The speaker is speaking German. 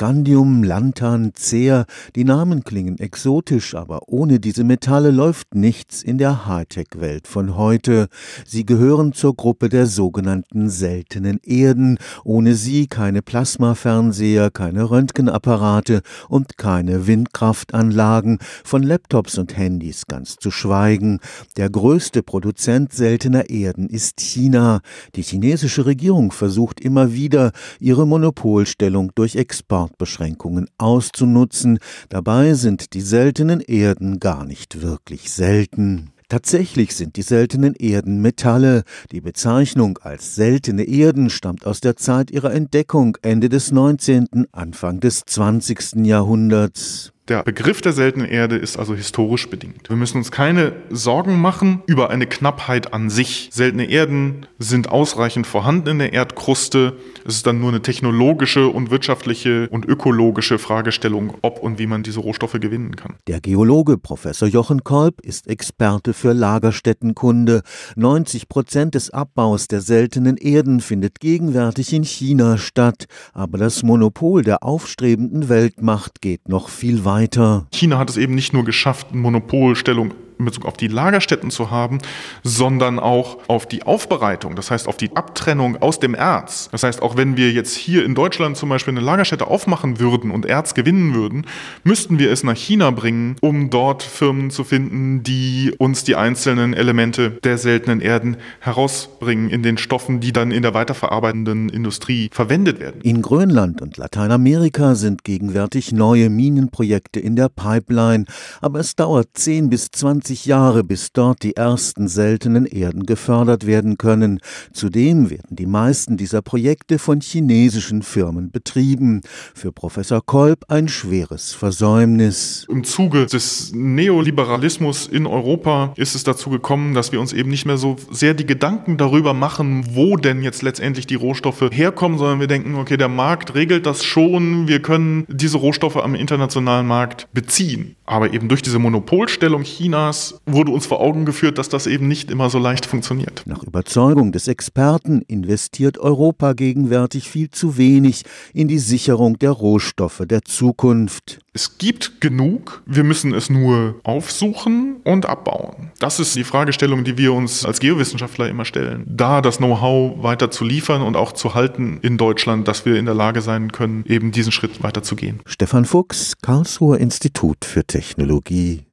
Skandium, Lantan, Zeer, die Namen klingen exotisch, aber ohne diese Metalle läuft nichts in der Hightech-Welt von heute. Sie gehören zur Gruppe der sogenannten seltenen Erden. Ohne sie keine Plasmafernseher, keine Röntgenapparate und keine Windkraftanlagen, von Laptops und Handys ganz zu schweigen. Der größte Produzent seltener Erden ist China. Die chinesische Regierung versucht immer wieder, ihre Monopolstellung durch Exportbeschränkungen auszunutzen. Dabei sind die seltenen Erden gar nicht wirklich selten. Tatsächlich sind die seltenen Erden Metalle. Die Bezeichnung als seltene Erden stammt aus der Zeit ihrer Entdeckung Ende des 19., Anfang des 20. Jahrhunderts. Der Begriff der seltenen Erde ist also historisch bedingt. Wir müssen uns keine Sorgen machen über eine Knappheit an sich. Seltene Erden sind ausreichend vorhanden in der Erdkruste. Es ist dann nur eine technologische und wirtschaftliche und ökologische Fragestellung, ob und wie man diese Rohstoffe gewinnen kann. Der Geologe Professor Jochen Kolb ist Experte für Lagerstättenkunde. 90 Prozent des Abbaus der seltenen Erden findet gegenwärtig in China statt. Aber das Monopol der aufstrebenden Weltmacht geht noch viel weiter weiter. China hat es eben nicht nur geschafft, Monopolstellung in Bezug auf die Lagerstätten zu haben, sondern auch auf die Aufbereitung, das heißt auf die Abtrennung aus dem Erz. Das heißt, auch wenn wir jetzt hier in Deutschland zum Beispiel eine Lagerstätte aufmachen würden und Erz gewinnen würden, müssten wir es nach China bringen, um dort Firmen zu finden, die uns die einzelnen Elemente der seltenen Erden herausbringen in den Stoffen, die dann in der weiterverarbeitenden Industrie verwendet werden. In Grönland und Lateinamerika sind gegenwärtig neue Minenprojekte in der Pipeline, aber es dauert 10 bis 20 30 Jahre, bis dort die ersten seltenen Erden gefördert werden können. Zudem werden die meisten dieser Projekte von chinesischen Firmen betrieben. Für Professor Kolb ein schweres Versäumnis. Im Zuge des Neoliberalismus in Europa ist es dazu gekommen, dass wir uns eben nicht mehr so sehr die Gedanken darüber machen, wo denn jetzt letztendlich die Rohstoffe herkommen, sondern wir denken, okay, der Markt regelt das schon, wir können diese Rohstoffe am internationalen Markt beziehen. Aber eben durch diese Monopolstellung Chinas wurde uns vor Augen geführt, dass das eben nicht immer so leicht funktioniert. Nach Überzeugung des Experten investiert Europa gegenwärtig viel zu wenig in die Sicherung der Rohstoffe der Zukunft. Es gibt genug, wir müssen es nur aufsuchen und abbauen. Das ist die Fragestellung, die wir uns als Geowissenschaftler immer stellen. Da das Know-how weiter zu liefern und auch zu halten in Deutschland, dass wir in der Lage sein können, eben diesen Schritt weiter zu gehen. Stefan Fuchs, Karlsruher Institut für Technologie